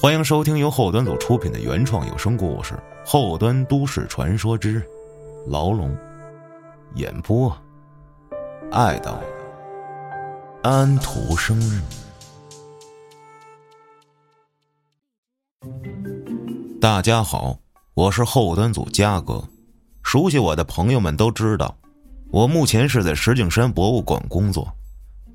欢迎收听由后端组出品的原创有声故事《后端都市传说之牢笼》，演播：爱到安徒生。大家好，我是后端组嘉哥。熟悉我的朋友们都知道，我目前是在石景山博物馆工作。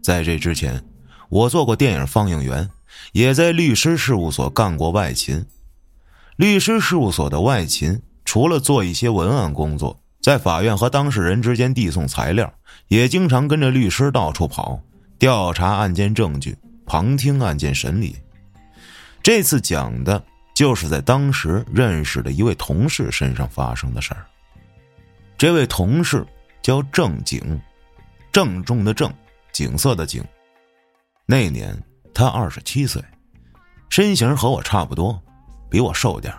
在这之前，我做过电影放映员。也在律师事务所干过外勤。律师事务所的外勤，除了做一些文案工作，在法院和当事人之间递送材料，也经常跟着律师到处跑，调查案件证据，旁听案件审理。这次讲的就是在当时认识的一位同事身上发生的事儿。这位同事叫郑景，郑重的郑，景色的景。那年。他二十七岁，身形和我差不多，比我瘦点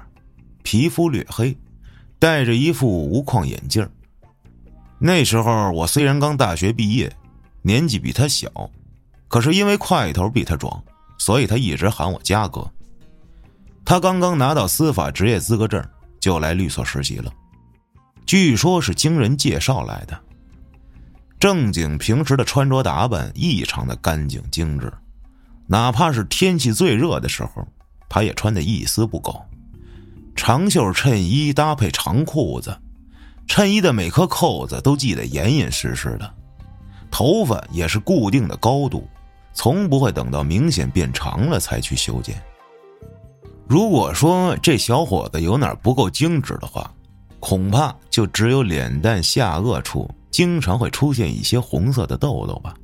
皮肤略黑，戴着一副无框眼镜那时候我虽然刚大学毕业，年纪比他小，可是因为块头比他壮，所以他一直喊我嘉哥。他刚刚拿到司法职业资格证，就来律所实习了，据说是经人介绍来的。正经平时的穿着打扮异常的干净精致。哪怕是天气最热的时候，他也穿的一丝不苟。长袖衬衣搭配长裤子，衬衣的每颗扣子都系得严严实实的。头发也是固定的高度，从不会等到明显变长了才去修剪。如果说这小伙子有哪不够精致的话，恐怕就只有脸蛋下颚处经常会出现一些红色的痘痘吧。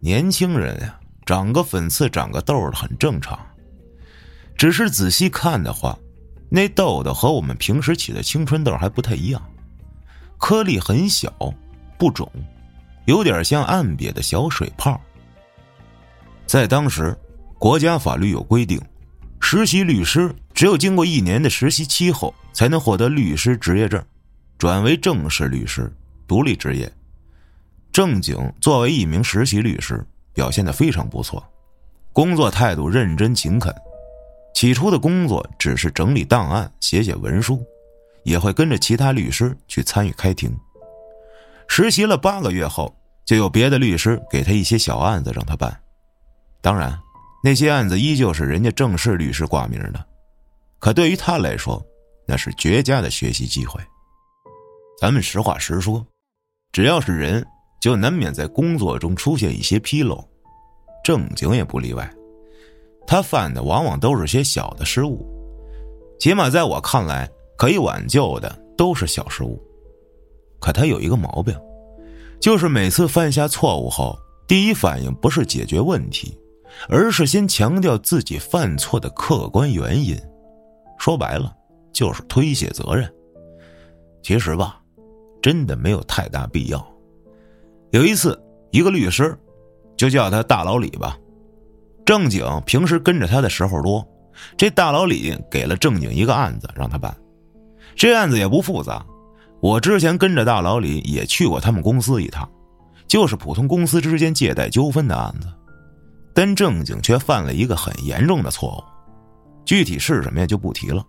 年轻人呀。长个粉刺、长个痘的很正常，只是仔细看的话，那痘痘和我们平时起的青春痘还不太一样，颗粒很小，不肿，有点像暗瘪的小水泡。在当时，国家法律有规定，实习律师只有经过一年的实习期后，才能获得律师执业证，转为正式律师，独立执业。正经作为一名实习律师。表现的非常不错，工作态度认真勤恳。起初的工作只是整理档案、写写文书，也会跟着其他律师去参与开庭。实习了八个月后，就有别的律师给他一些小案子让他办。当然，那些案子依旧是人家正式律师挂名的，可对于他来说，那是绝佳的学习机会。咱们实话实说，只要是人。就难免在工作中出现一些纰漏，正经也不例外。他犯的往往都是些小的失误，起码在我看来，可以挽救的都是小失误。可他有一个毛病，就是每次犯下错误后，第一反应不是解决问题，而是先强调自己犯错的客观原因。说白了，就是推卸责任。其实吧，真的没有太大必要。有一次，一个律师，就叫他大老李吧。正经平时跟着他的时候多，这大老李给了正经一个案子让他办。这案子也不复杂，我之前跟着大老李也去过他们公司一趟，就是普通公司之间借贷纠纷的案子。但正经却犯了一个很严重的错误，具体是什么呀就不提了。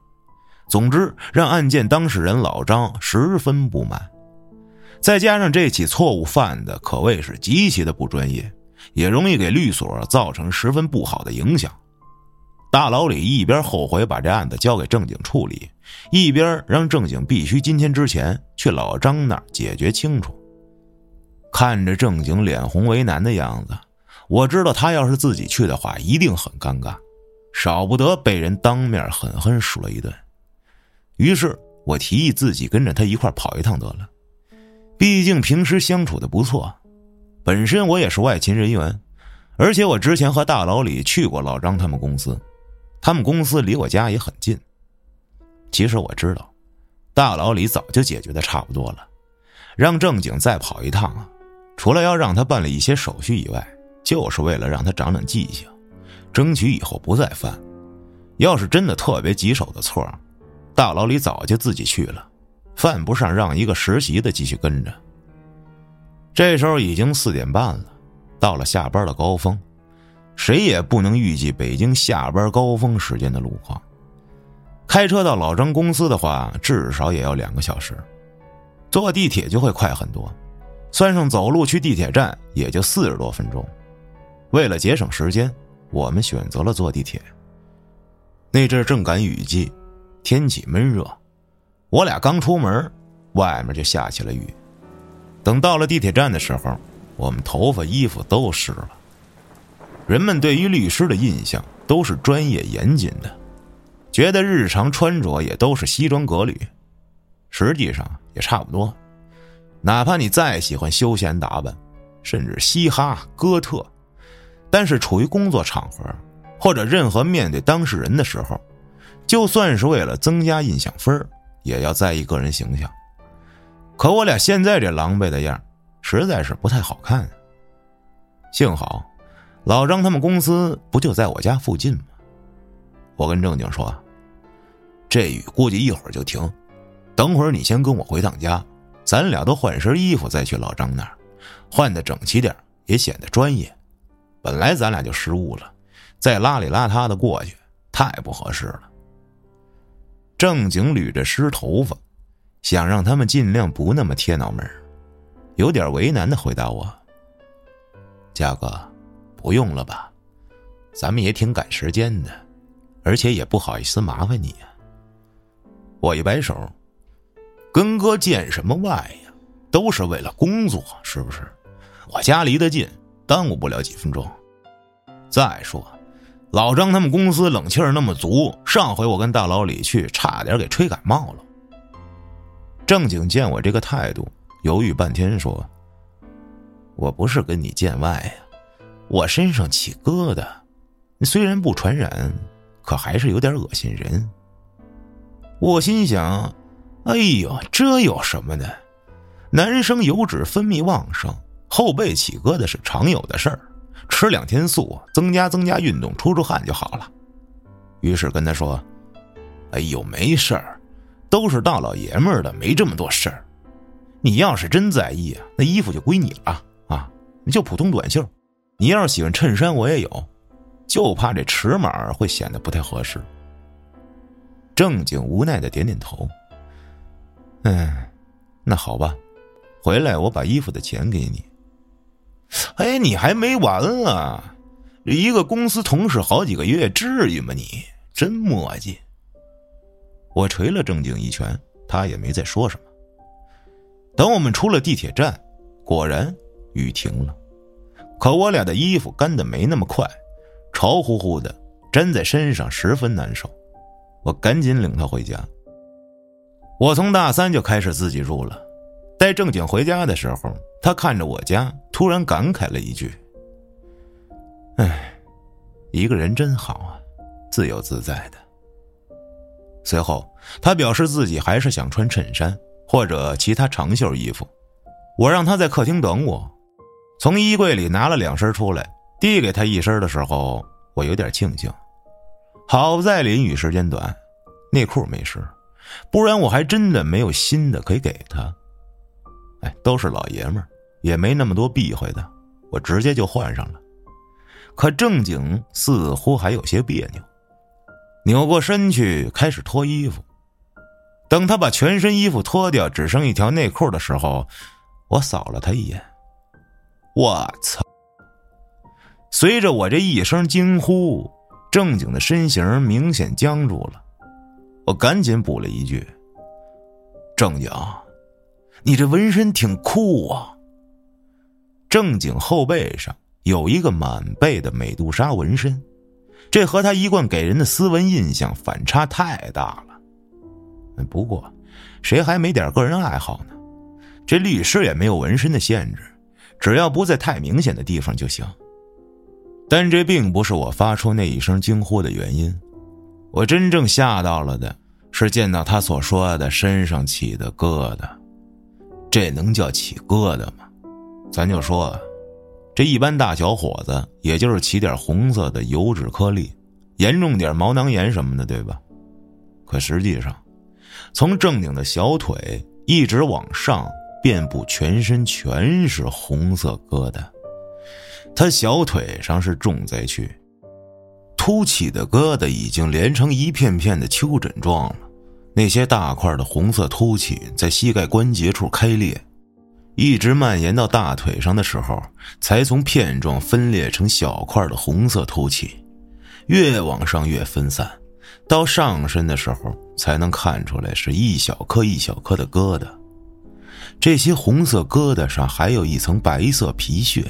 总之，让案件当事人老张十分不满。再加上这起错误犯的可谓是极其的不专业，也容易给律所造成十分不好的影响。大老李一边后悔把这案子交给正经处理，一边让正经必须今天之前去老张那儿解决清楚。看着正经脸红为难的样子，我知道他要是自己去的话，一定很尴尬，少不得被人当面狠狠数了一顿。于是我提议自己跟着他一块跑一趟得了。毕竟平时相处的不错，本身我也是外勤人员，而且我之前和大老李去过老张他们公司，他们公司离我家也很近。其实我知道，大老李早就解决的差不多了，让正经再跑一趟啊，除了要让他办理一些手续以外，就是为了让他长长记性，争取以后不再犯。要是真的特别棘手的错，大老李早就自己去了。犯不上让一个实习的继续跟着。这时候已经四点半了，到了下班的高峰，谁也不能预计北京下班高峰时间的路况。开车到老张公司的话，至少也要两个小时，坐地铁就会快很多，算上走路去地铁站，也就四十多分钟。为了节省时间，我们选择了坐地铁。那阵正赶雨季，天气闷热，我俩刚出门，外面就下起了雨。等到了地铁站的时候，我们头发、衣服都湿了。人们对于律师的印象都是专业严谨的。觉得日常穿着也都是西装革履，实际上也差不多。哪怕你再喜欢休闲打扮，甚至嘻哈哥特，但是处于工作场合，或者任何面对当事人的时候，就算是为了增加印象分也要在意个人形象。可我俩现在这狼狈的样实在是不太好看。幸好，老张他们公司不就在我家附近吗？我跟正经说。这雨估计一会儿就停，等会儿你先跟我回趟家，咱俩都换身衣服再去老张那儿，换的整齐点也显得专业。本来咱俩就失误了，再邋里邋遢的过去太不合适了。正经捋着湿头发，想让他们尽量不那么贴脑门有点为难的回答我：“嘉哥，不用了吧，咱们也挺赶时间的，而且也不好意思麻烦你呀。”我一摆手，跟哥见什么外呀？都是为了工作，是不是？我家离得近，耽误不了几分钟。再说，老张他们公司冷气儿那么足，上回我跟大老李去，差点给吹感冒了。正经见我这个态度，犹豫半天说：“我不是跟你见外呀，我身上起疙瘩，虽然不传染，可还是有点恶心人。”我心想：“哎呦，这有什么的？男生油脂分泌旺盛，后背起疙瘩是常有的事儿，吃两天素，增加增加运动，出出汗就好了。”于是跟他说：“哎呦，没事儿，都是大老爷们儿的，没这么多事儿。你要是真在意啊，那衣服就归你了啊，你就普通短袖。你要是喜欢衬衫，我也有，就怕这尺码会显得不太合适。”正经无奈的点点头。嗯，那好吧，回来我把衣服的钱给你。哎，你还没完啊！一个公司同事好几个月，至于吗？你真磨叽。我捶了正经一拳，他也没再说什么。等我们出了地铁站，果然雨停了，可我俩的衣服干的没那么快，潮乎乎的，粘在身上十分难受。我赶紧领他回家。我从大三就开始自己住了。在正经回家的时候，他看着我家，突然感慨了一句：“哎，一个人真好啊，自由自在的。”随后，他表示自己还是想穿衬衫或者其他长袖衣服。我让他在客厅等我，从衣柜里拿了两身出来，递给他一身的时候，我有点庆幸。好在淋雨时间短，内裤没湿，不然我还真的没有新的可以给他。哎，都是老爷们儿，也没那么多避讳的，我直接就换上了。可正经似乎还有些别扭，扭过身去开始脱衣服。等他把全身衣服脱掉，只剩一条内裤的时候，我扫了他一眼。我操！随着我这一声惊呼。正经的身形明显僵住了，我赶紧补了一句：“正经，你这纹身挺酷啊。”正经后背上有一个满背的美杜莎纹身，这和他一贯给人的斯文印象反差太大了。不过，谁还没点个人爱好呢？这律师也没有纹身的限制，只要不在太明显的地方就行。但这并不是我发出那一声惊呼的原因，我真正吓到了的是见到他所说的身上起的疙瘩，这能叫起疙瘩吗？咱就说，这一般大小伙子也就是起点红色的油脂颗粒，严重点毛囊炎什么的，对吧？可实际上，从正经的小腿一直往上，遍布全身全是红色疙瘩。他小腿上是重灾区，凸起的疙瘩已经连成一片片的丘疹状了。那些大块的红色凸起在膝盖关节处开裂，一直蔓延到大腿上的时候，才从片状分裂成小块的红色凸起，越往上越分散，到上身的时候才能看出来是一小颗一小颗的疙瘩。这些红色疙瘩上还有一层白色皮屑，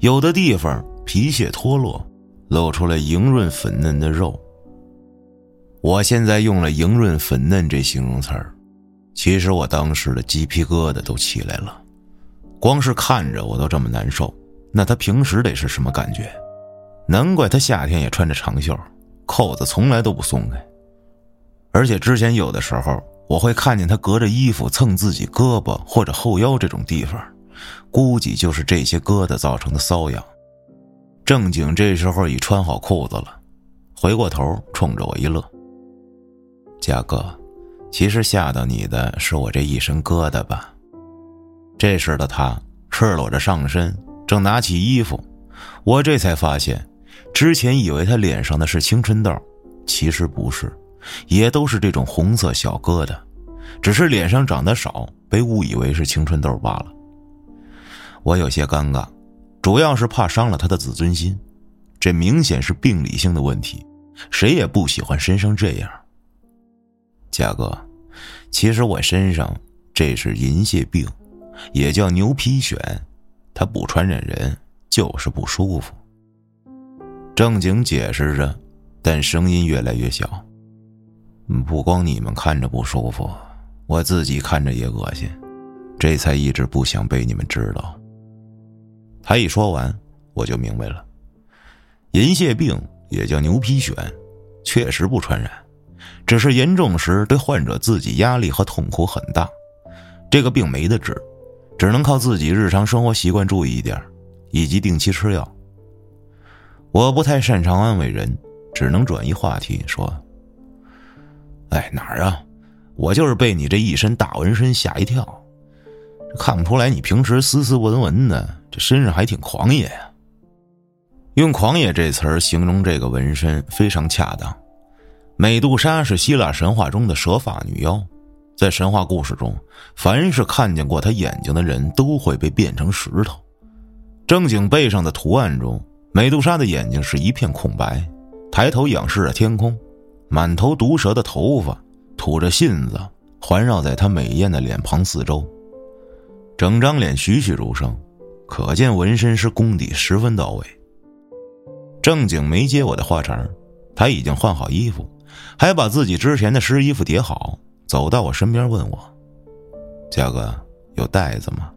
有的地方皮屑脱落，露出了莹润粉嫩的肉。我现在用了“莹润粉嫩”这形容词儿，其实我当时的鸡皮疙瘩都起来了，光是看着我都这么难受，那他平时得是什么感觉？难怪他夏天也穿着长袖，扣子从来都不松开。而且之前有的时候，我会看见他隔着衣服蹭自己胳膊或者后腰这种地方，估计就是这些疙瘩造成的瘙痒。正经这时候已穿好裤子了，回过头冲着我一乐。嘉哥，其实吓到你的是我这一身疙瘩吧？这时的他赤裸着上身，正拿起衣服，我这才发现，之前以为他脸上的是青春痘，其实不是，也都是这种红色小疙瘩，只是脸上长得少，被误以为是青春痘罢了。我有些尴尬，主要是怕伤了他的自尊心，这明显是病理性的问题，谁也不喜欢身上这样。嘉哥，其实我身上这是银屑病，也叫牛皮癣，它不传染人，就是不舒服。正经解释着，但声音越来越小。不光你们看着不舒服，我自己看着也恶心，这才一直不想被你们知道。他一说完，我就明白了，银屑病也叫牛皮癣，确实不传染。只是严重时对患者自己压力和痛苦很大，这个病没得治，只能靠自己日常生活习惯注意一点，以及定期吃药。我不太擅长安慰人，只能转移话题说：“哎，哪儿啊？我就是被你这一身大纹身吓一跳，看不出来你平时斯斯文文的，这身上还挺狂野呀。”用“狂野”这词儿形容这个纹身非常恰当。美杜莎是希腊神话中的蛇发女妖，在神话故事中，凡是看见过她眼睛的人都会被变成石头。正经背上的图案中，美杜莎的眼睛是一片空白，抬头仰视着天空，满头毒蛇的头发吐着信子，环绕在她美艳的脸庞四周，整张脸栩栩如生，可见纹身师功底十分到位。正经没接我的话茬他已经换好衣服。还把自己之前的湿衣服叠好，走到我身边问我：“嘉哥，有袋子吗？”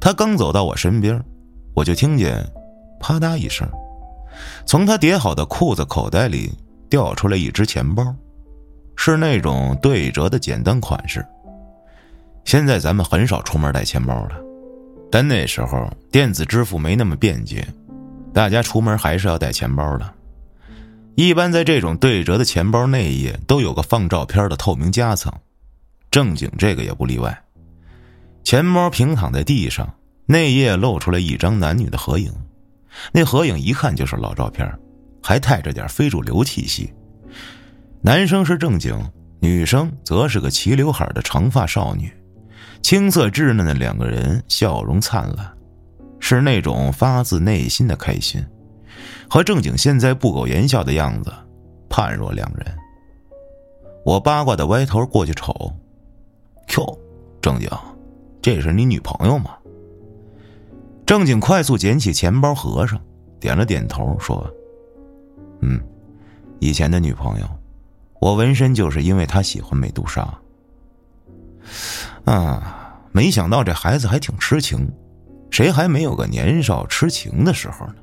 他刚走到我身边，我就听见“啪嗒”一声，从他叠好的裤子口袋里掉出来一只钱包，是那种对折的简单款式。现在咱们很少出门带钱包了，但那时候电子支付没那么便捷，大家出门还是要带钱包的。一般在这种对折的钱包内页都有个放照片的透明夹层，正经这个也不例外。钱包平躺在地上，内页露出来一张男女的合影，那合影一看就是老照片，还带着点非主流气息。男生是正经，女生则是个齐刘海的长发少女，青涩稚嫩的两个人笑容灿烂，是那种发自内心的开心。和正经现在不苟言笑的样子，判若两人。我八卦的歪头过去瞅，哟，正经，这是你女朋友吗？正经快速捡起钱包，合上，点了点头，说：“嗯，以前的女朋友，我纹身就是因为她喜欢美杜莎。啊，没想到这孩子还挺痴情，谁还没有个年少痴情的时候呢？”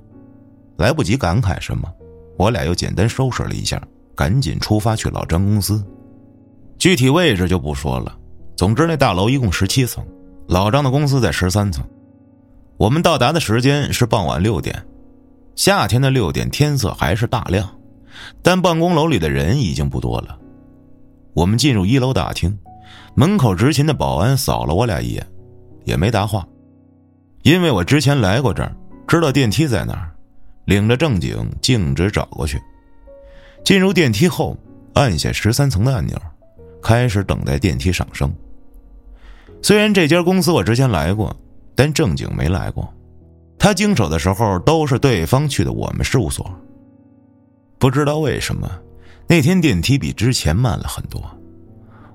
来不及感慨什么，我俩又简单收拾了一下，赶紧出发去老张公司。具体位置就不说了。总之，那大楼一共十七层，老张的公司在十三层。我们到达的时间是傍晚六点，夏天的六点天色还是大亮，但办公楼里的人已经不多了。我们进入一楼大厅，门口执勤的保安扫了我俩一眼，也没答话，因为我之前来过这儿。知道电梯在哪儿，领着正经径直找过去。进入电梯后，按下十三层的按钮，开始等待电梯上升。虽然这家公司我之前来过，但正经没来过。他经手的时候都是对方去的我们事务所。不知道为什么，那天电梯比之前慢了很多。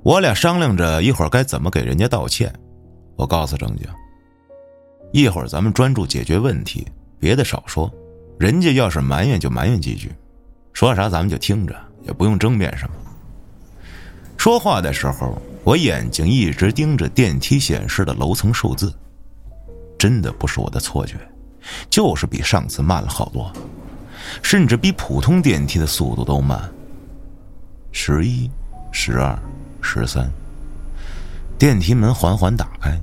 我俩商量着一会儿该怎么给人家道歉。我告诉正经。一会儿咱们专注解决问题，别的少说。人家要是埋怨就埋怨几句，说啥咱们就听着，也不用争辩什么。说话的时候，我眼睛一直盯着电梯显示的楼层数字，真的不是我的错觉，就是比上次慢了好多，甚至比普通电梯的速度都慢。十一、十二、十三，电梯门缓缓打开。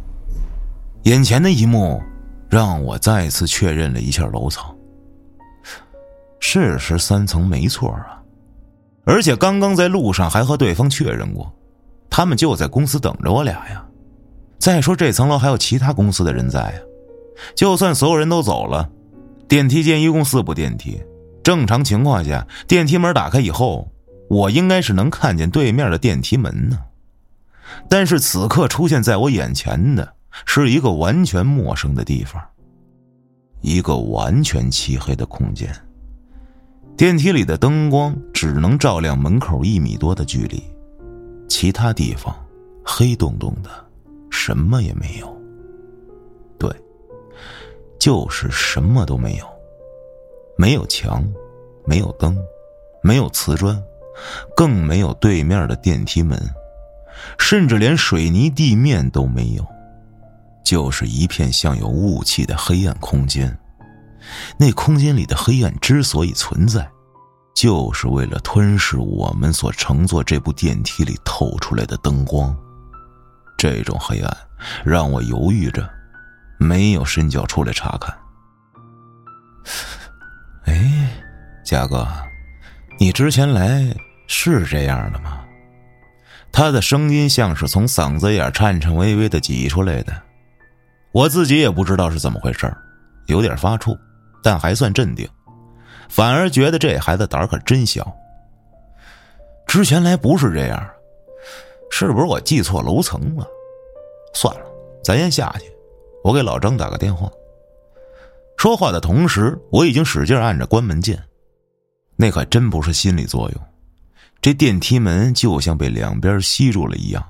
眼前的一幕，让我再次确认了一下楼层，是十三层没错啊，而且刚刚在路上还和对方确认过，他们就在公司等着我俩呀。再说这层楼还有其他公司的人在呀，就算所有人都走了，电梯间一共四部电梯，正常情况下，电梯门打开以后，我应该是能看见对面的电梯门呢，但是此刻出现在我眼前的。是一个完全陌生的地方，一个完全漆黑的空间。电梯里的灯光只能照亮门口一米多的距离，其他地方黑洞洞的，什么也没有。对，就是什么都没有，没有墙，没有灯，没有瓷砖，更没有对面的电梯门，甚至连水泥地面都没有。就是一片像有雾气的黑暗空间，那空间里的黑暗之所以存在，就是为了吞噬我们所乘坐这部电梯里透出来的灯光。这种黑暗让我犹豫着，没有伸脚出来查看。哎，嘉哥，你之前来是这样的吗？他的声音像是从嗓子眼颤颤巍巍的挤出来的。我自己也不知道是怎么回事有点发怵，但还算镇定，反而觉得这孩子胆儿可真小。之前来不是这样，是不是我记错楼层了？算了，咱先下去，我给老张打个电话。说话的同时，我已经使劲按着关门键，那可真不是心理作用，这电梯门就像被两边吸住了一样，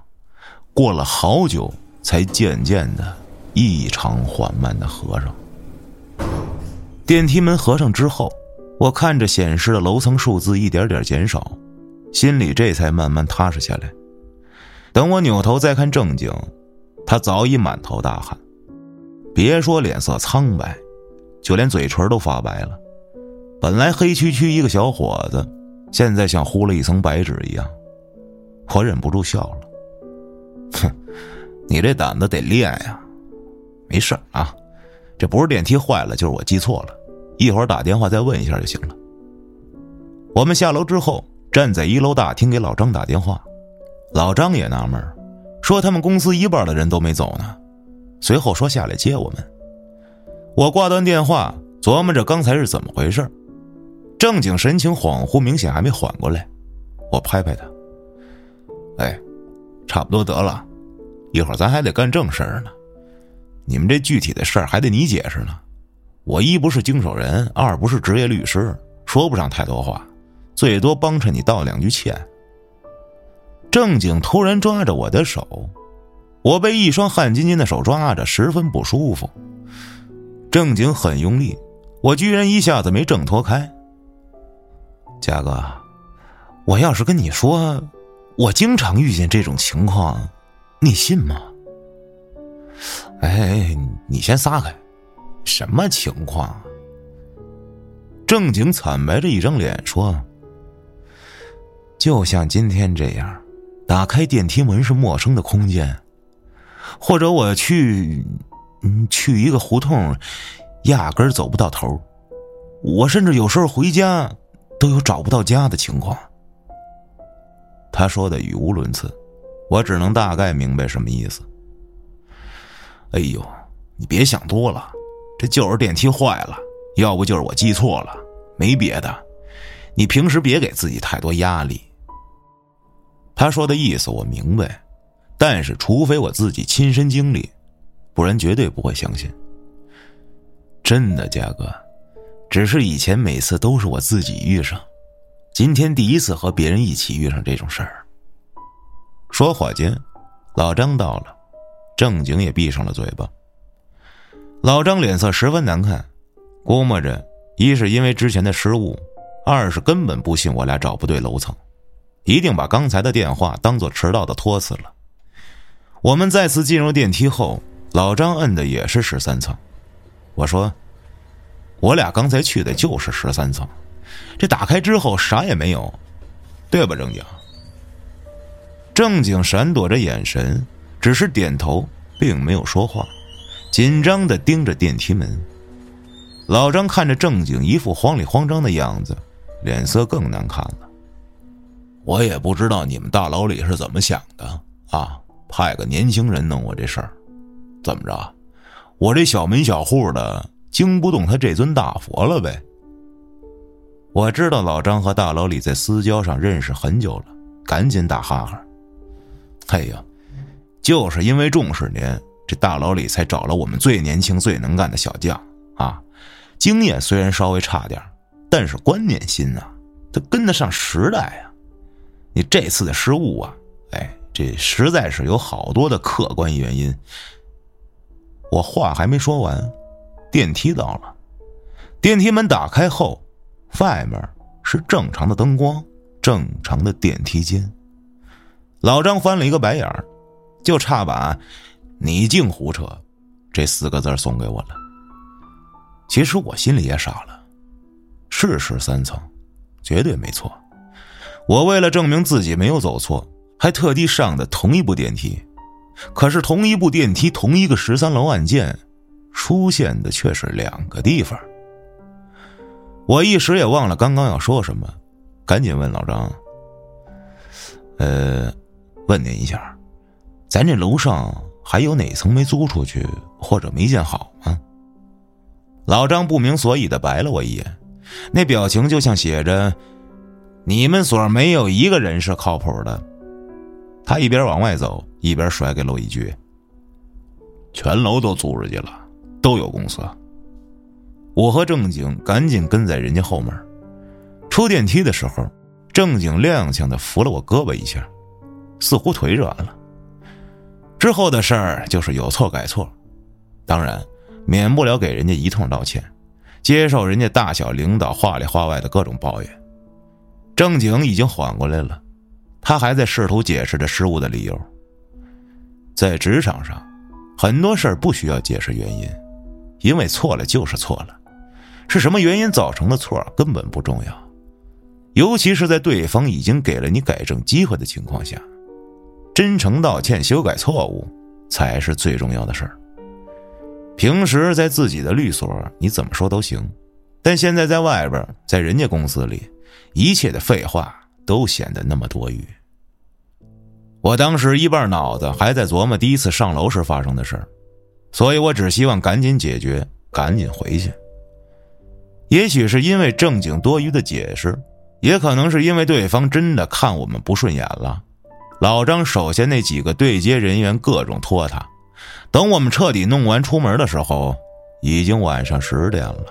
过了好久才渐渐的。异常缓慢的合上。电梯门合上之后，我看着显示的楼层数字一点点减少，心里这才慢慢踏实下来。等我扭头再看正经，他早已满头大汗，别说脸色苍白，就连嘴唇都发白了。本来黑黢黢一个小伙子，现在像糊了一层白纸一样。我忍不住笑了，哼，你这胆子得练呀！没事啊，这不是电梯坏了，就是我记错了。一会儿打电话再问一下就行了。我们下楼之后，站在一楼大厅给老张打电话，老张也纳闷说他们公司一半的人都没走呢。随后说下来接我们。我挂断电话，琢磨着刚才是怎么回事。正经神情恍惚，明显还没缓过来。我拍拍他，哎，差不多得了，一会儿咱还得干正事儿呢。你们这具体的事儿还得你解释呢，我一不是经手人，二不是职业律师，说不上太多话，最多帮衬你道两句歉。正经突然抓着我的手，我被一双汗津津的手抓着，十分不舒服。正经很用力，我居然一下子没挣脱开。嘉哥，我要是跟你说，我经常遇见这种情况，你信吗？哎，你先撒开，什么情况？正经惨白着一张脸说：“就像今天这样，打开电梯门是陌生的空间，或者我去，嗯，去一个胡同，压根儿走不到头。我甚至有时候回家，都有找不到家的情况。”他说的语无伦次，我只能大概明白什么意思。哎呦，你别想多了，这就是电梯坏了，要不就是我记错了，没别的。你平时别给自己太多压力。他说的意思我明白，但是除非我自己亲身经历，不然绝对不会相信。真的，嘉哥，只是以前每次都是我自己遇上，今天第一次和别人一起遇上这种事儿。说话间，老张到了，正经也闭上了嘴巴。老张脸色十分难看，估摸着一是因为之前的失误，二是根本不信我俩找不对楼层，一定把刚才的电话当做迟到的托词了。我们再次进入电梯后，老张摁的也是十三层。我说：“我俩刚才去的就是十三层，这打开之后啥也没有，对吧？”正经。正经闪躲着眼神，只是点头，并没有说话，紧张的盯着电梯门。老张看着正经一副慌里慌张的样子，脸色更难看了。我也不知道你们大老李是怎么想的啊，派个年轻人弄我这事儿，怎么着？我这小门小户的惊不动他这尊大佛了呗？我知道老张和大老李在私交上认识很久了，赶紧打哈哈。哎呀，就是因为重视您，这大牢里才找了我们最年轻、最能干的小将啊！经验虽然稍微差点但是观念新啊，他跟得上时代啊！你这次的失误啊，哎，这实在是有好多的客观原因。我话还没说完，电梯到了，电梯门打开后，外面是正常的灯光，正常的电梯间。老张翻了一个白眼儿，就差把“你净胡扯”这四个字送给我了。其实我心里也傻了，是十三层，绝对没错。我为了证明自己没有走错，还特地上的同一部电梯。可是同一部电梯，同一个十三楼按键，出现的却是两个地方。我一时也忘了刚刚要说什么，赶紧问老张：“呃。”问您一下，咱这楼上还有哪层没租出去或者没建好吗？老张不明所以的白了我一眼，那表情就像写着“你们所没有一个人是靠谱的”。他一边往外走，一边甩给了我一句：“全楼都租出去了，都有公司。”我和正经赶紧跟在人家后面。出电梯的时候，正经踉跄的扶了我胳膊一下。似乎腿软了。之后的事儿就是有错改错，当然免不了给人家一通道歉，接受人家大小领导话里话外的各种抱怨。正经已经缓过来了，他还在试图解释着失误的理由。在职场上，很多事儿不需要解释原因，因为错了就是错了，是什么原因造成的错根本不重要，尤其是在对方已经给了你改正机会的情况下。真诚道歉、修改错误，才是最重要的事儿。平时在自己的律所，你怎么说都行，但现在在外边，在人家公司里，一切的废话都显得那么多余。我当时一半脑子还在琢磨第一次上楼时发生的事儿，所以我只希望赶紧解决，赶紧回去。也许是因为正经多余的解释，也可能是因为对方真的看我们不顺眼了。老张手下那几个对接人员各种拖沓，等我们彻底弄完出门的时候，已经晚上十点了。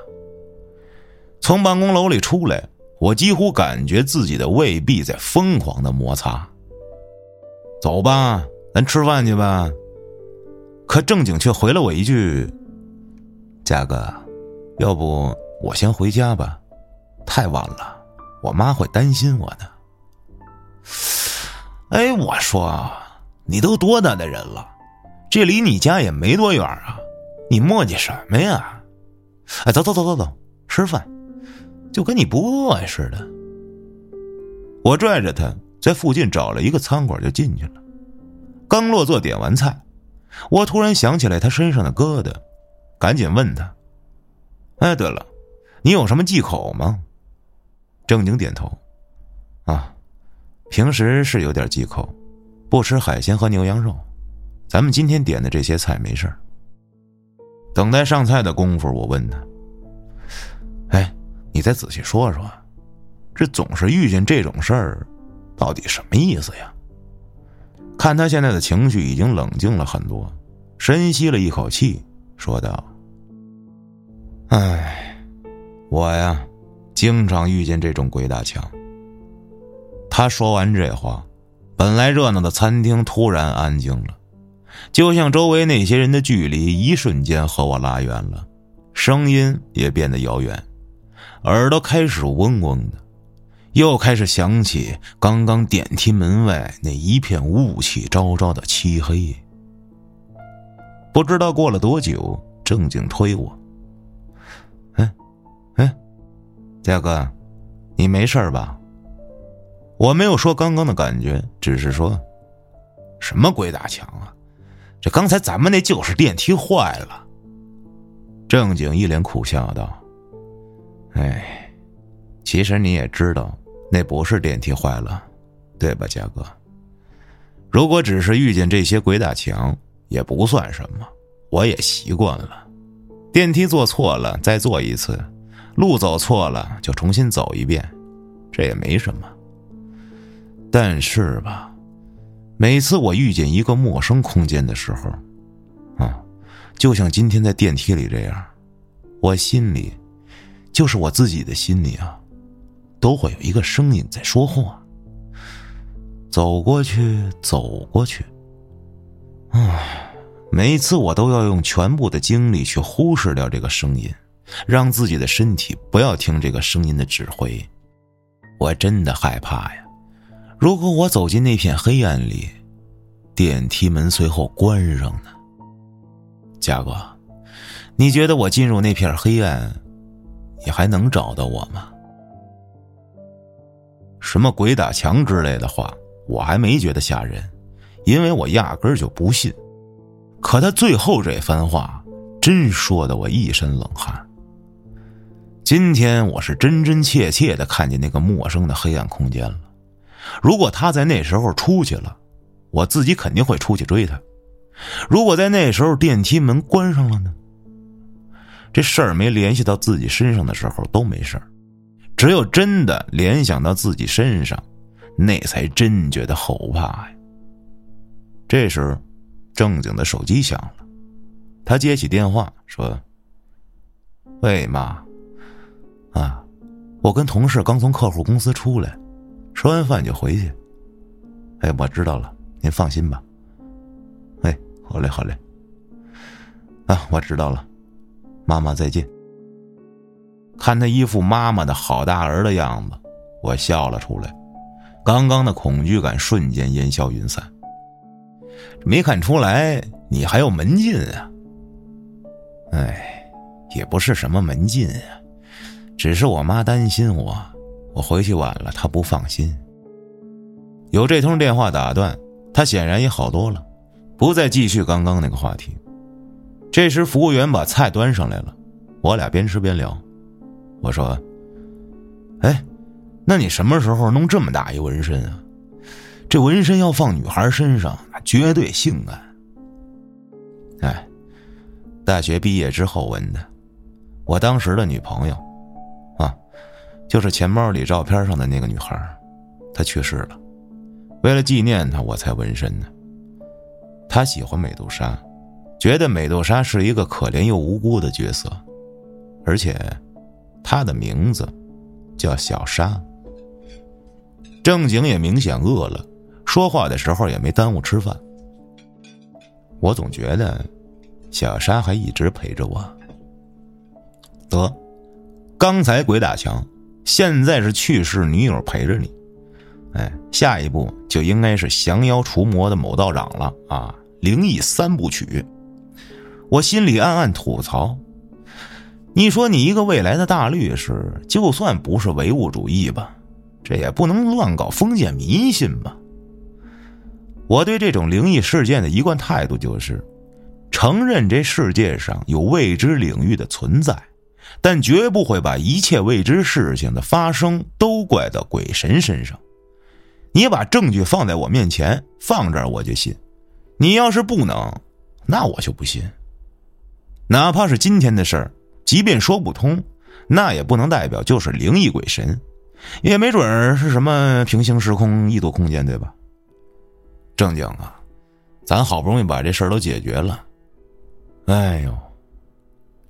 从办公楼里出来，我几乎感觉自己的胃壁在疯狂的摩擦。走吧，咱吃饭去吧。可正经却回了我一句：“嘉哥，要不我先回家吧，太晚了，我妈会担心我的。”哎，我说，你都多大的人了，这离你家也没多远啊，你磨叽什么呀？哎，走走走走走，吃饭，就跟你不饿似的。我拽着他在附近找了一个餐馆就进去了。刚落座点完菜，我突然想起来他身上的疙瘩，赶紧问他：“哎，对了，你有什么忌口吗？”正经点头，啊。平时是有点忌口，不吃海鲜和牛羊肉。咱们今天点的这些菜没事儿。等待上菜的功夫，我问他：“哎，你再仔细说说，这总是遇见这种事儿，到底什么意思呀？”看他现在的情绪已经冷静了很多，深吸了一口气，说道：“哎，我呀，经常遇见这种鬼打墙。”他说完这话，本来热闹的餐厅突然安静了。就像周围那些人的距离一瞬间和我拉远了，声音也变得遥远，耳朵开始嗡嗡的，又开始响起刚刚电梯门外那一片雾气昭昭的漆黑。不知道过了多久，正经推我：“哎，哎，佳哥，你没事吧？”我没有说刚刚的感觉，只是说：“什么鬼打墙啊？”这刚才咱们那就是电梯坏了。正经一脸苦笑道：“哎，其实你也知道，那不是电梯坏了，对吧，嘉哥？如果只是遇见这些鬼打墙，也不算什么，我也习惯了。电梯坐错了再坐一次，路走错了就重新走一遍，这也没什么。但是吧。”每次我遇见一个陌生空间的时候，啊，就像今天在电梯里这样，我心里，就是我自己的心里啊，都会有一个声音在说话。走过去，走过去，唉，每次我都要用全部的精力去忽视掉这个声音，让自己的身体不要听这个声音的指挥。我真的害怕呀。如果我走进那片黑暗里，电梯门随后关上呢。嘉哥，你觉得我进入那片黑暗，你还能找到我吗？什么鬼打墙之类的话，我还没觉得吓人，因为我压根儿就不信。可他最后这番话，真说的我一身冷汗。今天我是真真切切的看见那个陌生的黑暗空间了。如果他在那时候出去了，我自己肯定会出去追他。如果在那时候电梯门关上了呢？这事儿没联系到自己身上的时候都没事儿，只有真的联想到自己身上，那才真觉得后怕呀。这时，正经的手机响了，他接起电话说：“喂，妈，啊，我跟同事刚从客户公司出来。”吃完饭就回去。哎，我知道了，您放心吧。哎，好嘞，好嘞。啊，我知道了，妈妈再见。看他一副妈妈的好大儿的样子，我笑了出来，刚刚的恐惧感瞬间烟消云散。没看出来你还有门禁啊？哎，也不是什么门禁啊，只是我妈担心我。我回去晚了，他不放心。有这通电话打断，他显然也好多了，不再继续刚刚那个话题。这时，服务员把菜端上来了，我俩边吃边聊。我说：“哎，那你什么时候弄这么大一纹身啊？这纹身要放女孩身上，那绝对性感。”哎，大学毕业之后纹的，我当时的女朋友。就是钱包里照片上的那个女孩，她去世了。为了纪念她，我才纹身的。她喜欢美杜莎，觉得美杜莎是一个可怜又无辜的角色，而且她的名字叫小莎。正经也明显饿了，说话的时候也没耽误吃饭。我总觉得小莎还一直陪着我。得，刚才鬼打墙。现在是去世女友陪着你，哎，下一步就应该是降妖除魔的某道长了啊！灵异三部曲，我心里暗暗吐槽：你说你一个未来的大律师，就算不是唯物主义吧，这也不能乱搞封建迷信吧？我对这种灵异事件的一贯态度就是，承认这世界上有未知领域的存在。但绝不会把一切未知事情的发生都怪到鬼神身上。你把证据放在我面前，放这儿我就信；你要是不能，那我就不信。哪怕是今天的事儿，即便说不通，那也不能代表就是灵异鬼神，也没准是什么平行时空、异度空间，对吧？正经啊，咱好不容易把这事儿都解决了，哎呦，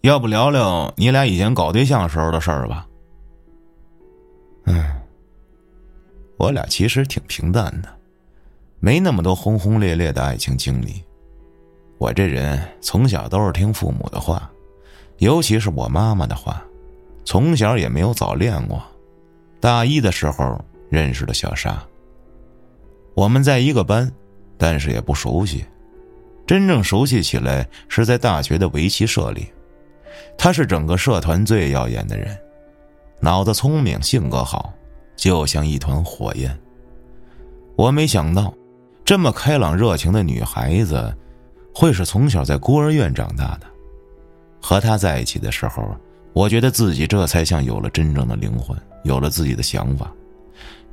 要不聊聊你俩以前搞对象时候的事儿吧？嗯，我俩其实挺平淡的，没那么多轰轰烈烈的爱情经历。我这人从小都是听父母的话，尤其是我妈妈的话，从小也没有早恋过。大一的时候认识的小沙，我们在一个班，但是也不熟悉。真正熟悉起来是在大学的围棋社里，他是整个社团最耀眼的人，脑子聪明，性格好，就像一团火焰。我没想到，这么开朗热情的女孩子。会是从小在孤儿院长大的，和她在一起的时候，我觉得自己这才像有了真正的灵魂，有了自己的想法，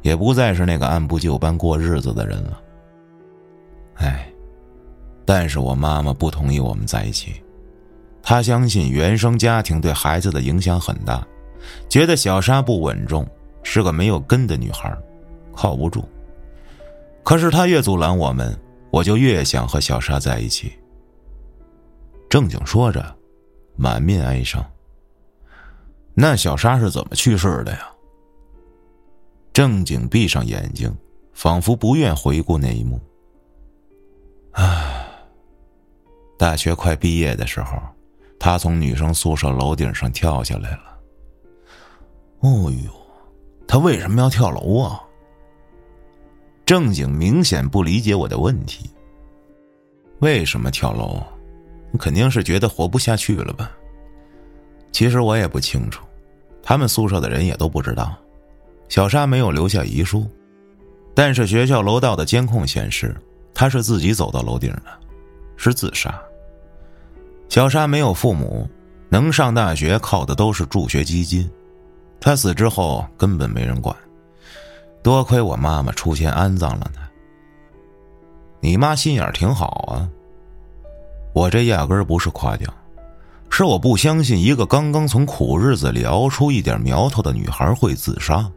也不再是那个按部就班过日子的人了。哎，但是我妈妈不同意我们在一起，他相信原生家庭对孩子的影响很大，觉得小沙不稳重，是个没有根的女孩，靠不住。可是他越阻拦我们。我就越想和小沙在一起。正经说着，满面哀伤。那小沙是怎么去世的呀？正经闭上眼睛，仿佛不愿回顾那一幕。唉！大学快毕业的时候，他从女生宿舍楼顶上跳下来了。哦呦，他为什么要跳楼啊？正经明显不理解我的问题。为什么跳楼？肯定是觉得活不下去了吧？其实我也不清楚，他们宿舍的人也都不知道。小沙没有留下遗书，但是学校楼道的监控显示，他是自己走到楼顶的，是自杀。小沙没有父母，能上大学靠的都是助学基金，他死之后根本没人管。多亏我妈妈出钱安葬了他。你妈心眼挺好啊。我这压根儿不是夸奖，是我不相信一个刚刚从苦日子里熬出一点苗头的女孩会自杀，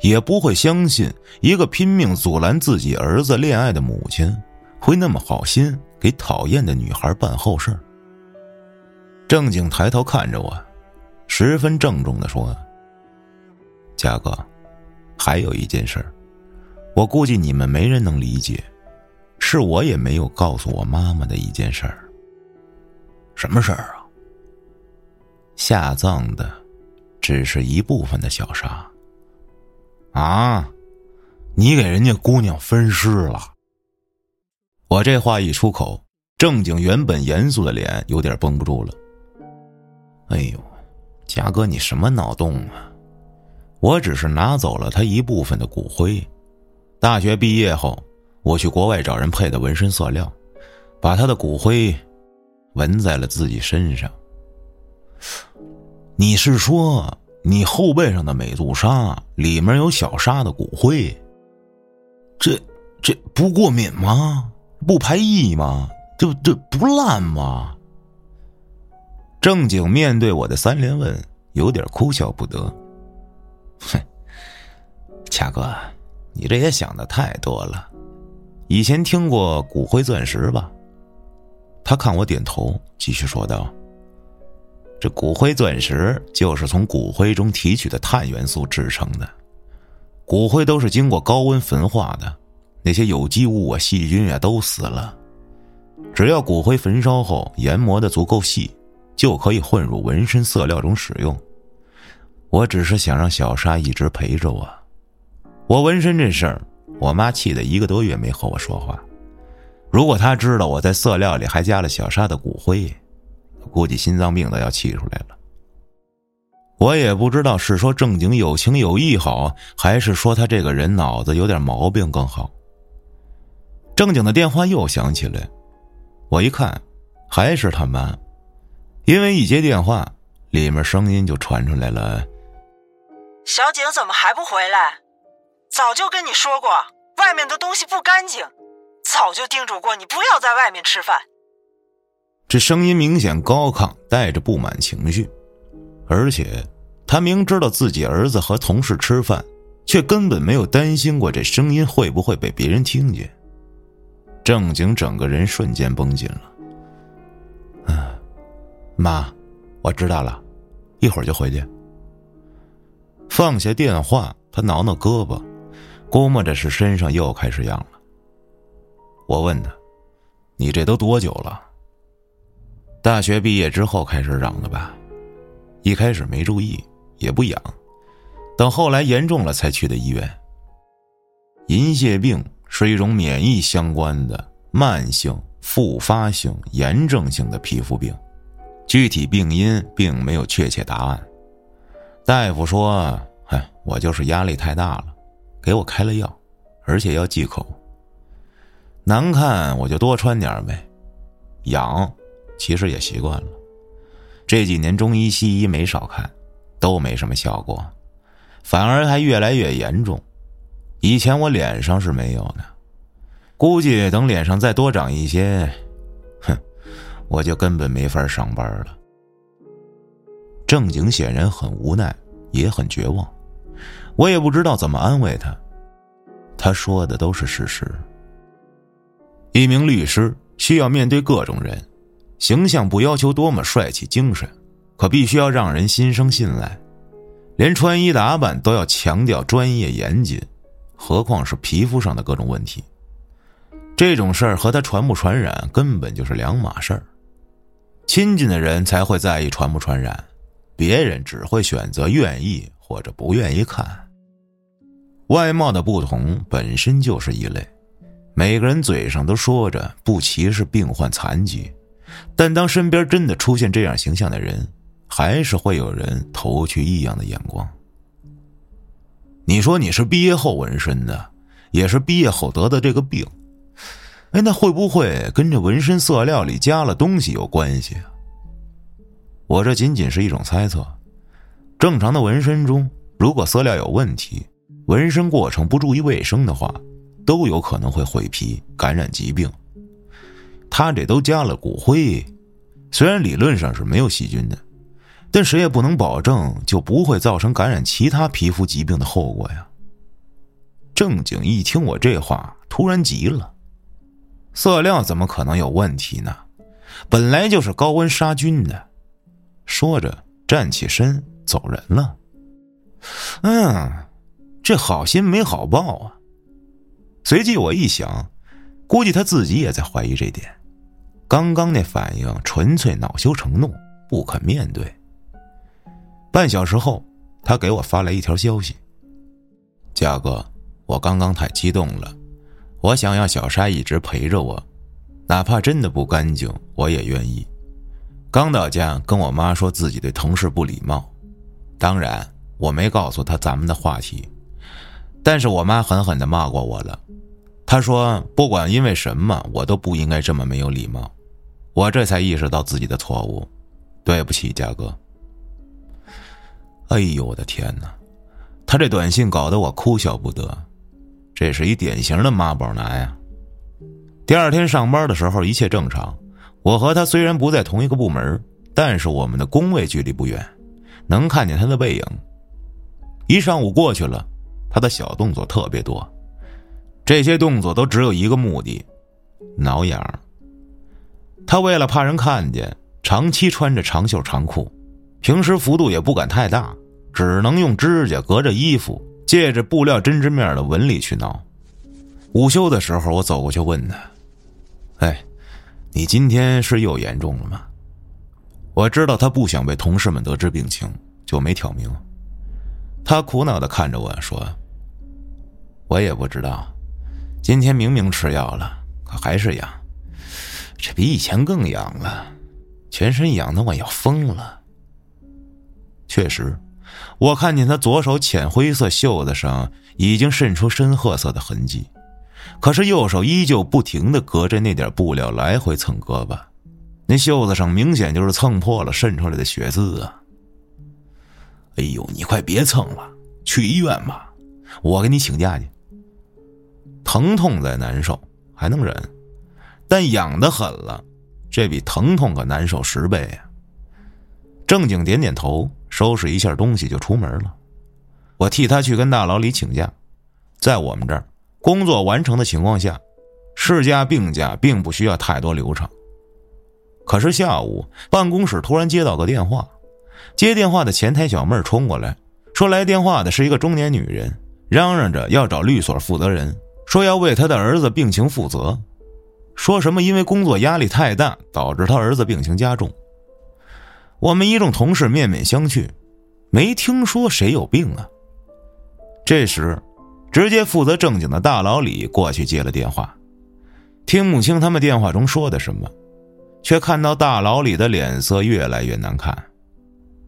也不会相信一个拼命阻拦自己儿子恋爱的母亲会那么好心给讨厌的女孩办后事儿。正经抬头看着我，十分郑重的说：“嘉哥。”还有一件事儿，我估计你们没人能理解，是我也没有告诉我妈妈的一件事儿。什么事儿啊？下葬的只是一部分的小沙。啊，你给人家姑娘分尸了？我这话一出口，正经原本严肃的脸有点绷不住了。哎呦，嘉哥，你什么脑洞啊？我只是拿走了他一部分的骨灰。大学毕业后，我去国外找人配的纹身色料，把他的骨灰纹在了自己身上。你是说，你后背上的美杜莎里面有小沙的骨灰？这这不过敏吗？不排异吗？这这不烂吗？正经面对我的三连问，有点哭笑不得。哼，恰哥，你这也想的太多了。以前听过骨灰钻石吧？他看我点头，继续说道：“这骨灰钻石就是从骨灰中提取的碳元素制成的。骨灰都是经过高温焚化的，那些有机物啊、细菌啊都死了。只要骨灰焚烧后研磨的足够细，就可以混入纹身色料中使用。”我只是想让小沙一直陪着我。我纹身这事儿，我妈气得一个多月没和我说话。如果她知道我在色料里还加了小沙的骨灰，估计心脏病都要气出来了。我也不知道是说正经有情有义好，还是说他这个人脑子有点毛病更好。正经的电话又响起来，我一看，还是他妈。因为一接电话，里面声音就传出来了。小景怎么还不回来？早就跟你说过，外面的东西不干净，早就叮嘱过你不要在外面吃饭。这声音明显高亢，带着不满情绪，而且他明知道自己儿子和同事吃饭，却根本没有担心过这声音会不会被别人听见。正经整个人瞬间绷紧了。妈，我知道了，一会儿就回去。放下电话，他挠挠胳膊，估摸着是身上又开始痒了。我问他：“你这都多久了？”大学毕业之后开始长的吧？一开始没注意，也不痒，等后来严重了才去的医院。银屑病是一种免疫相关的慢性复发性炎症性的皮肤病，具体病因并没有确切答案。大夫说：“哎，我就是压力太大了，给我开了药，而且要忌口。”难看我就多穿点呗，痒，其实也习惯了。这几年中医西医没少看，都没什么效果，反而还越来越严重。以前我脸上是没有的，估计等脸上再多长一些，哼，我就根本没法上班了。正经显然很无奈，也很绝望，我也不知道怎么安慰他。他说的都是事实。一名律师需要面对各种人，形象不要求多么帅气精神，可必须要让人心生信赖。连穿衣打扮都要强调专业严谨，何况是皮肤上的各种问题。这种事儿和他传不传染根本就是两码事儿。亲近的人才会在意传不传染，别人只会选择愿意或者不愿意看。外貌的不同本身就是一类。每个人嘴上都说着不歧视病患残疾，但当身边真的出现这样形象的人，还是会有人投去异样的眼光。你说你是毕业后纹身的，也是毕业后得的这个病，哎，那会不会跟这纹身色料里加了东西有关系啊？我这仅仅是一种猜测。正常的纹身中，如果色料有问题，纹身过程不注意卫生的话。都有可能会毁皮、感染疾病。他这都加了骨灰，虽然理论上是没有细菌的，但谁也不能保证就不会造成感染其他皮肤疾病的后果呀。正经一听我这话，突然急了：“色料怎么可能有问题呢？本来就是高温杀菌的。”说着站起身走人了。嗯，这好心没好报啊。随即我一想，估计他自己也在怀疑这点。刚刚那反应纯粹恼羞成怒，不肯面对。半小时后，他给我发来一条消息：“嘉哥，我刚刚太激动了，我想要小沙一直陪着我，哪怕真的不干净，我也愿意。刚到家，跟我妈说自己对同事不礼貌，当然我没告诉她咱们的话题，但是我妈狠狠的骂过我了。”她说：“不管因为什么，我都不应该这么没有礼貌。”我这才意识到自己的错误，对不起，嘉哥。哎呦，我的天哪！他这短信搞得我哭笑不得，这是一典型的妈宝男呀。第二天上班的时候一切正常，我和他虽然不在同一个部门，但是我们的工位距离不远，能看见他的背影。一上午过去了，他的小动作特别多。这些动作都只有一个目的，挠痒。他为了怕人看见，长期穿着长袖长裤，平时幅度也不敢太大，只能用指甲隔着衣服，借着布料针织面的纹理去挠。午休的时候，我走过去问他：“哎，你今天是又严重了吗？”我知道他不想被同事们得知病情，就没挑明。他苦恼的看着我说：“我也不知道。”今天明明吃药了，可还是痒，这比以前更痒了，全身痒的我要疯了。确实，我看见他左手浅灰色袖子上已经渗出深褐色的痕迹，可是右手依旧不停的隔着那点布料来回蹭胳膊，那袖子上明显就是蹭破了渗出来的血渍啊！哎呦，你快别蹭了，去医院吧，我给你请假去。疼痛再难受还能忍，但痒的很了，这比疼痛可难受十倍啊。正经点点头，收拾一下东西就出门了。我替他去跟大老李请假，在我们这儿工作完成的情况下，事假病假并不需要太多流程。可是下午办公室突然接到个电话，接电话的前台小妹冲过来，说来电话的是一个中年女人，嚷嚷着要找律所负责人，说要为他的儿子病情负责，说什么因为工作压力太大导致他儿子病情加重。我们一众同事面面相觑，没听说谁有病啊。这时，直接负责正经的大老李过去接了电话，听不清他们电话中说的什么。却看到大老李的脸色越来越难看，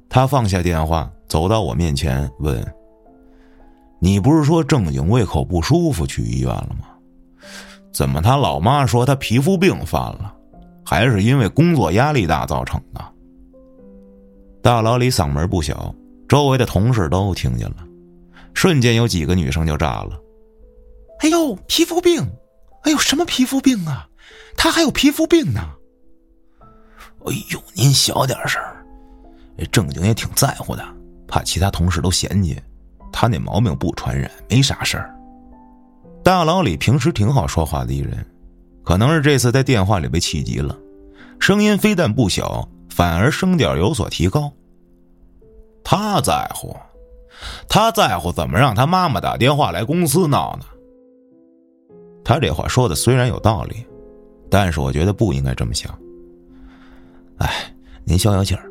他放下电话，走到我面前问：“你不是说正经胃口不舒服去医院了吗？怎么他老妈说他皮肤病犯了，还是因为工作压力大造成的？”大老李嗓门不小，周围的同事都听见了，瞬间有几个女生就炸了：“哎呦，皮肤病！哎呦，什么皮肤病啊？他还有皮肤病呢！”哎呦，您小点声儿正经也挺在乎的，怕其他同事都嫌弃。他那毛病不传染，没啥事儿。大老李平时挺好说话的一人，可能是这次在电话里被气急了，声音非但不小，反而声调有所提高。他在乎，他在乎怎么让他妈妈打电话来公司闹呢？他这话说的虽然有道理，但是我觉得不应该这么想。哎，您消消气儿，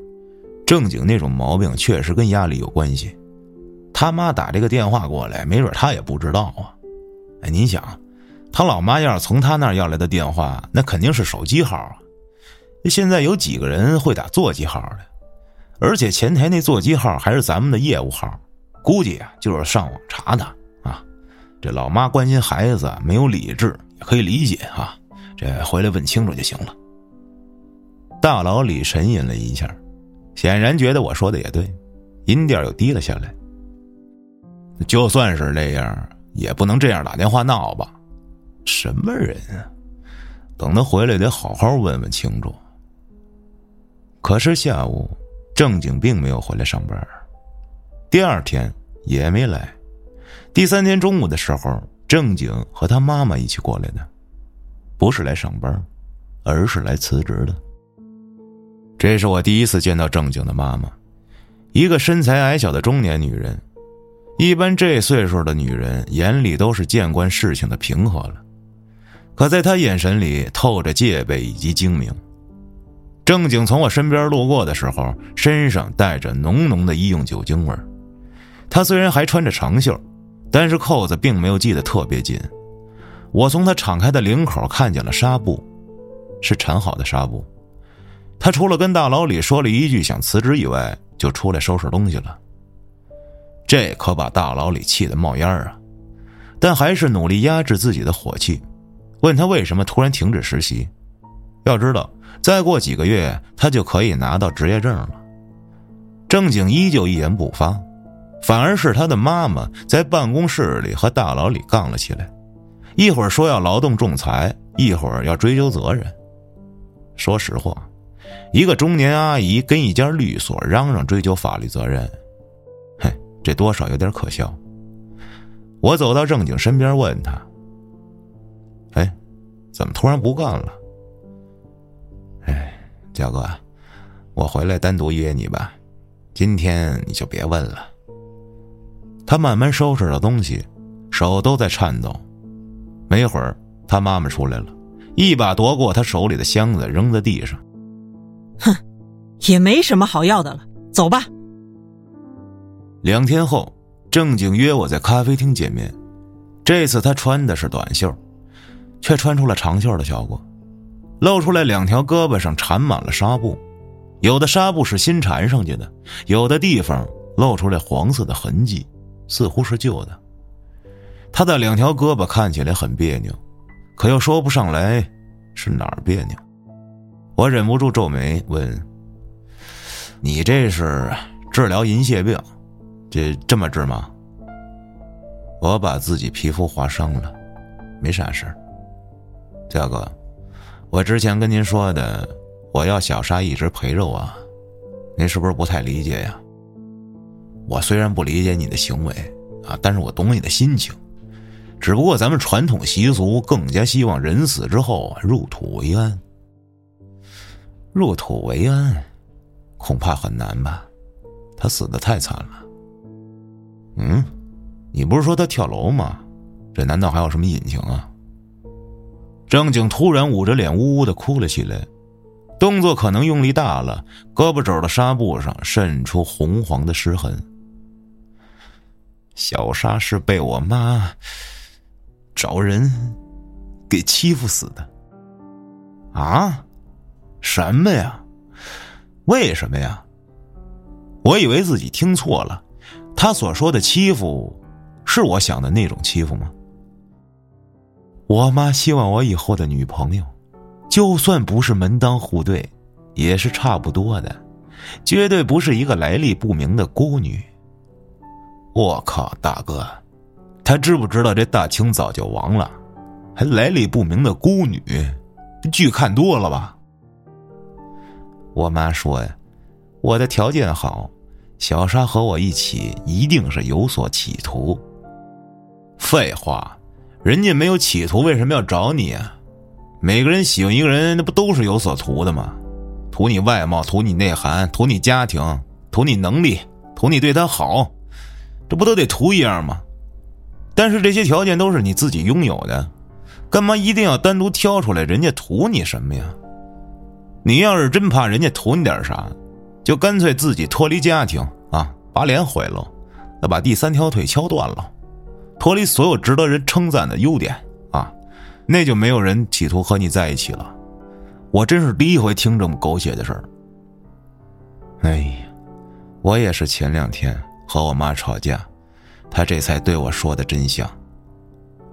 正经那种毛病确实跟压力有关系。他妈打这个电话过来，没准他也不知道啊。哎，您想，他老妈要是从他那儿要来的电话，那肯定是手机号啊。现在有几个人会打座机号的？而且前台那座机号还是咱们的业务号，估计啊就是上网查的啊。这老妈关心孩子没有理智，也可以理解啊。这回来问清楚就行了。大老李沉吟了一下，显然觉得我说的也对，音调又低了下来。就算是这样，也不能这样打电话闹吧？什么人啊？等他回来得好好问问清楚。可是下午，正经并没有回来上班，第二天也没来，第三天中午的时候，正经和他妈妈一起过来的，不是来上班，而是来辞职的。这是我第一次见到正经的妈妈，一个身材矮小的中年女人。一般这岁数的女人眼里都是见惯事情的平和了，可在她眼神里透着戒备以及精明。正经从我身边路过的时候，身上带着浓浓的医用酒精味儿。他虽然还穿着长袖，但是扣子并没有系得特别紧。我从他敞开的领口看见了纱布，是缠好的纱布。他除了跟大老李说了一句想辞职以外，就出来收拾东西了。这可把大老李气得冒烟啊！但还是努力压制自己的火气，问他为什么突然停止实习。要知道，再过几个月他就可以拿到执业证了。正经依旧一言不发，反而是他的妈妈在办公室里和大老李杠了起来，一会儿说要劳动仲裁，一会儿要追究责任。说实话。一个中年阿姨跟一家律所嚷嚷追究法律责任，嘿，这多少有点可笑。我走到正经身边问他：“哎，怎么突然不干了？”哎，焦哥，我回来单独约你吧，今天你就别问了。他慢慢收拾着东西，手都在颤抖。没一会儿，他妈妈出来了，一把夺过他手里的箱子，扔在地上。哼，也没什么好要的了，走吧。两天后，正经约我在咖啡厅见面。这次他穿的是短袖，却穿出了长袖的效果，露出来两条胳膊上缠满了纱布，有的纱布是新缠上去的，有的地方露出来黄色的痕迹，似乎是旧的。他的两条胳膊看起来很别扭，可又说不上来是哪儿别扭。我忍不住皱眉问：“你这是治疗银屑病，这这么治吗？”我把自己皮肤划伤了，没啥事儿。嘉哥，我之前跟您说的，我要小沙一直陪着我，您是不是不太理解呀？我虽然不理解你的行为啊，但是我懂你的心情。只不过咱们传统习俗更加希望人死之后入土为安。入土为安，恐怕很难吧？他死的太惨了。嗯，你不是说他跳楼吗？这难道还有什么隐情啊？正经突然捂着脸呜呜的哭了起来，动作可能用力大了，胳膊肘的纱布上渗出红黄的湿痕。小沙是被我妈找人给欺负死的。啊？什么呀？为什么呀？我以为自己听错了，他所说的欺负，是我想的那种欺负吗？我妈希望我以后的女朋友，就算不是门当户对，也是差不多的，绝对不是一个来历不明的孤女。我靠，大哥，他知不知道这大清早就亡了，还来历不明的孤女，剧看多了吧？我妈说呀，我的条件好，小沙和我一起一定是有所企图。废话，人家没有企图，为什么要找你啊？每个人喜欢一个人，那不都是有所图的吗？图你外貌，图你内涵，图你家庭，图你能力，图你对他好。这不都得图一样吗？但是这些条件都是你自己拥有的，干嘛一定要单独挑出来？人家图你什么呀？你要是真怕人家图你点啥，就干脆自己脱离家庭啊，把脸毁了，再把第三条腿敲断了，脱离所有值得人称赞的优点啊，那就没有人企图和你在一起了。我真是第一回听这么狗血的事儿。哎呀，我也是前两天。和我妈吵架，她这才对我说的真相。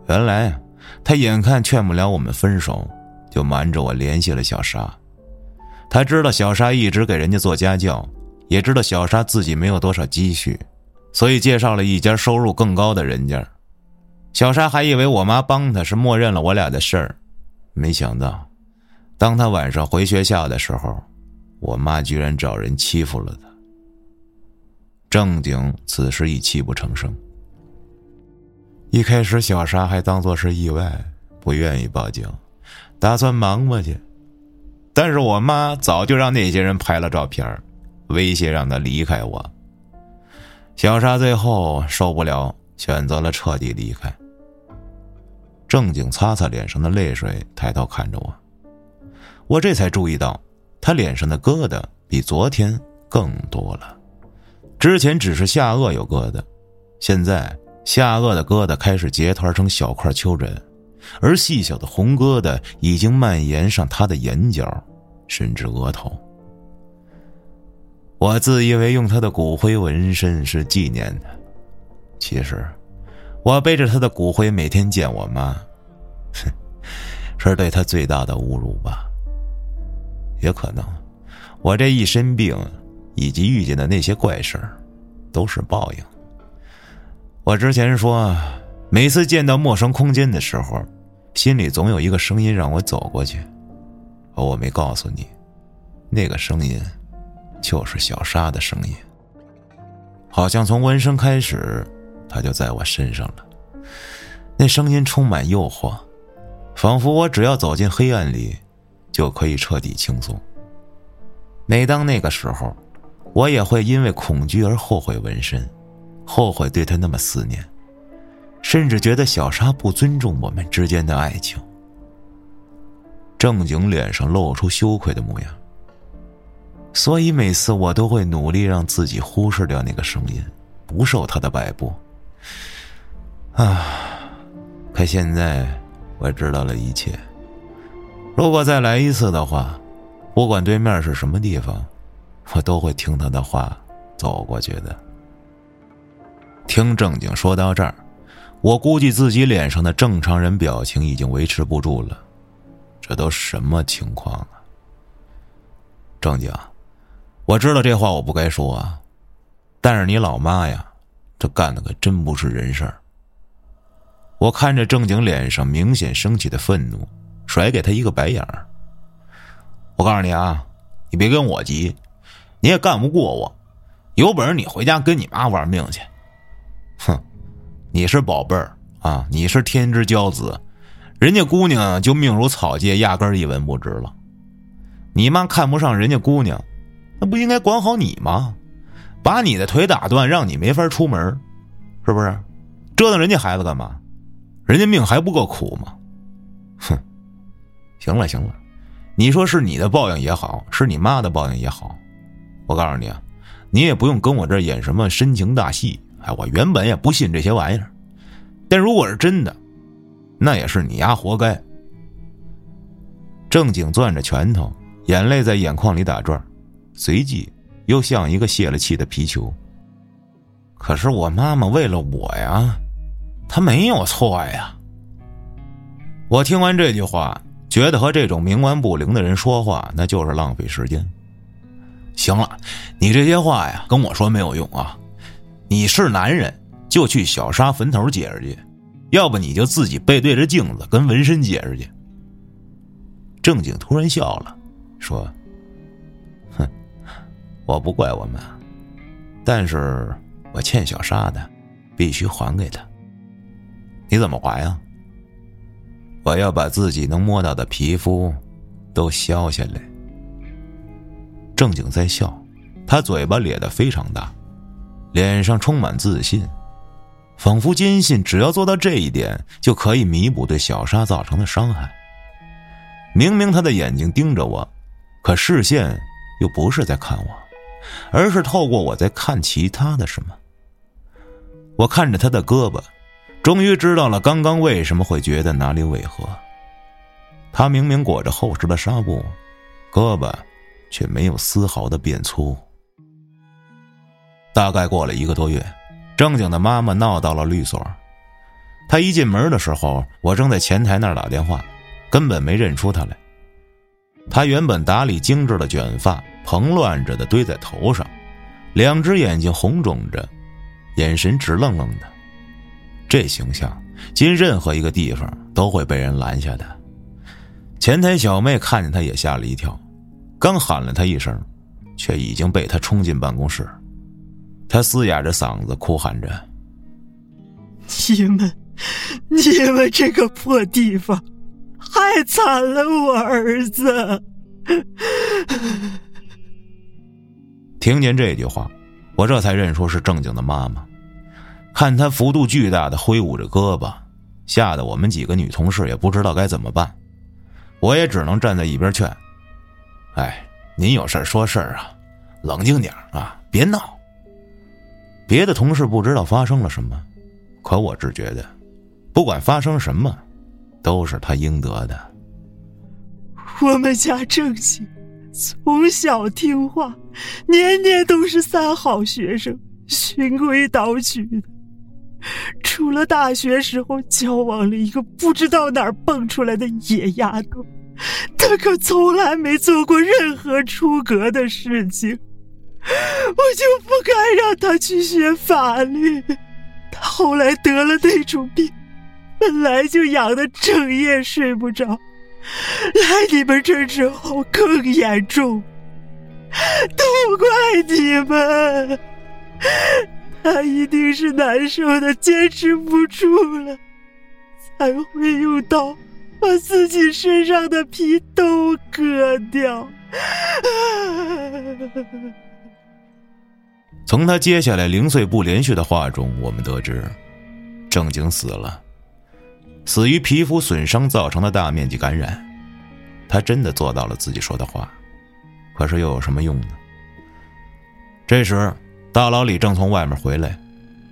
原来，他眼看劝不了我们分手，就瞒着我联系了小沙。他知道小沙一直给人家做家教，也知道小沙自己没有多少积蓄，所以介绍了一家收入更高的人家。小沙还以为我妈帮他是默认了我俩的事儿，没想到，当他晚上回学校的时候，我妈居然找人欺负了他。正经此时已泣不成声。一开始，小沙还当做是意外，不愿意报警，打算忙过去。但是我妈早就让那些人拍了照片，威胁让他离开我。小沙最后受不了，选择了彻底离开。正经擦擦脸上的泪水，抬头看着我，我这才注意到，他脸上的疙瘩比昨天更多了。之前只是下颚有疙瘩，现在下颚的疙瘩开始结团成小块丘疹，而细小的红疙瘩已经蔓延上他的眼角，甚至额头。我自以为用他的骨灰纹身是纪念他，其实我背着他的骨灰每天见我妈，哼，是对他最大的侮辱吧。也可能，我这一身病。以及遇见的那些怪事儿，都是报应。我之前说，每次见到陌生空间的时候，心里总有一个声音让我走过去。而我没告诉你，那个声音，就是小沙的声音。好像从闻声开始，他就在我身上了。那声音充满诱惑，仿佛我只要走进黑暗里，就可以彻底轻松。每当那个时候。我也会因为恐惧而后悔纹身，后悔对他那么思念，甚至觉得小沙不尊重我们之间的爱情。正经脸上露出羞愧的模样，所以每次我都会努力让自己忽视掉那个声音，不受他的摆布。啊！可现在我知道了一切。如果再来一次的话，不管对面是什么地方。我都会听他的话，走过去的。听正经说到这儿，我估计自己脸上的正常人表情已经维持不住了。这都什么情况啊？正经，我知道这话我不该说啊，但是你老妈呀，这干的可真不是人事儿。我看着正经脸上明显升起的愤怒，甩给他一个白眼儿，我告诉你啊，你别跟我急，你也干不过我。有本事你回家跟你妈玩命去。哼，你是宝贝儿啊，你是天之骄子，人家姑娘就命如草芥，压根儿一文不值了。你妈看不上人家姑娘，那不应该管好你吗？把你的腿打断，让你没法出门，是不是？折腾人家孩子干嘛？人家命还不够苦吗？哼！行了行了，你说是你的报应也好，是你妈的报应也好，我告诉你啊，你也不用跟我这演什么深情大戏。哎，我原本也不信这些玩意儿，但如果是真的，那也是你丫活该。正经攥着拳头，眼泪在眼眶里打转，随即又像一个泄了气的皮球。可是我妈妈为了我呀，她没有错呀。我听完这句话，觉得和这种冥顽不灵的人说话，那就是浪费时间。行了，你这些话呀，跟我说没有用啊。你是男人，就去小沙坟头解释去，要不你就自己背对着镜子跟纹身解释去。正经突然笑了，说：“，我不怪我们，但是我欠小沙的，必须还给他。你怎么还呀？我要把自己能摸到的皮肤都削下来。”正经在笑，他嘴巴咧得非常大。脸上充满自信，仿佛坚信只要做到这一点，就可以弥补对小沙造成的伤害。明明他的眼睛盯着我，可视线又不是在看我，而是透过我在看其他的什么。我看着他的胳膊，终于知道了刚刚为什么会觉得哪里违和。他明明裹着厚实的纱布，胳膊却没有丝毫的变粗。大概过了一个多月，正经的妈妈闹到了律所。她一进门的时候，我正在前台那儿打电话，根本没认出她来。她原本打理精致的卷发蓬乱着的堆在头上，两只眼睛红肿着，眼神直愣愣的。这形象进任何一个地方都会被人拦下的。前台小妹看见她也吓了一跳，刚喊了她一声，却已经被她冲进办公室。他嘶哑着嗓子哭喊着：“你们，你们这个破地方，害惨了我儿子！” 听见这句话，我这才认出是正经的妈妈。看她幅度巨大的挥舞着胳膊，吓得我们几个女同事也不知道该怎么办。我也只能站在一边劝：“哎，您有事说事啊，冷静点啊，别闹。”别的同事不知道发生了什么，可我只觉得，不管发生什么，都是他应得的。我们家正兴从小听话，年年都是三好学生，循规蹈矩的。除了大学时候交往了一个不知道哪儿蹦出来的野丫头，他可从来没做过任何出格的事情。我就不该让他去学法律。他后来得了那种病，本来就痒的整夜睡不着，来你们这之后更严重。都怪你们，他一定是难受的坚持不住了，才会用刀把自己身上的皮都割掉。从他接下来零碎不连续的话中，我们得知，正经死了，死于皮肤损伤造成的大面积感染。他真的做到了自己说的话，可是又有什么用呢？这时，大老李正从外面回来，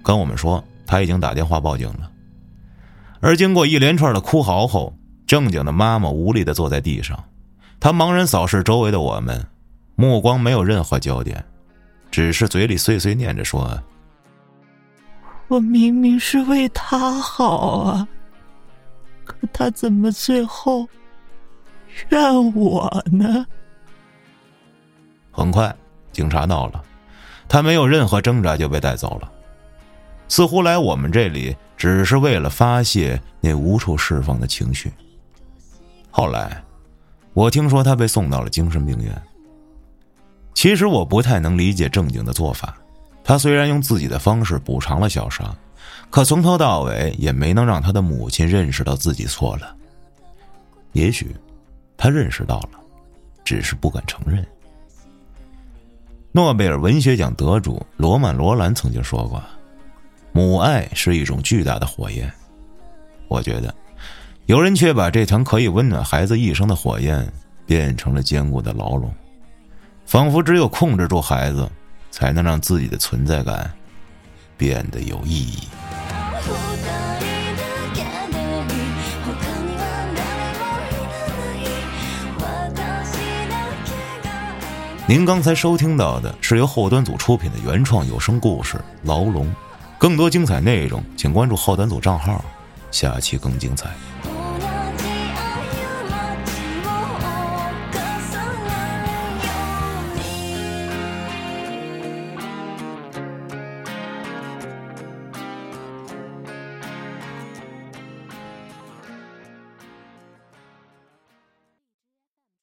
跟我们说他已经打电话报警了。而经过一连串的哭嚎后，正经的妈妈无力的坐在地上，她茫然扫视周围的我们，目光没有任何焦点。只是嘴里碎碎念着说：“我明明是为他好啊，可他怎么最后怨我呢？”很快，警察到了，他没有任何挣扎就被带走了，似乎来我们这里只是为了发泄那无处释放的情绪。后来，我听说他被送到了精神病院。其实我不太能理解正经的做法。他虽然用自己的方式补偿了小沙，可从头到尾也没能让他的母亲认识到自己错了。也许，他认识到了，只是不敢承认。诺贝尔文学奖得主罗曼·罗兰曾经说过：“母爱是一种巨大的火焰。”我觉得，有人却把这团可以温暖孩子一生的火焰变成了坚固的牢笼，仿佛只有控制住孩子，才能让自己的存在感变得有意义。您刚才收听到的是由后端组出品的原创有声故事《牢笼》，更多精彩内容请关注后端组账号，下期更精彩。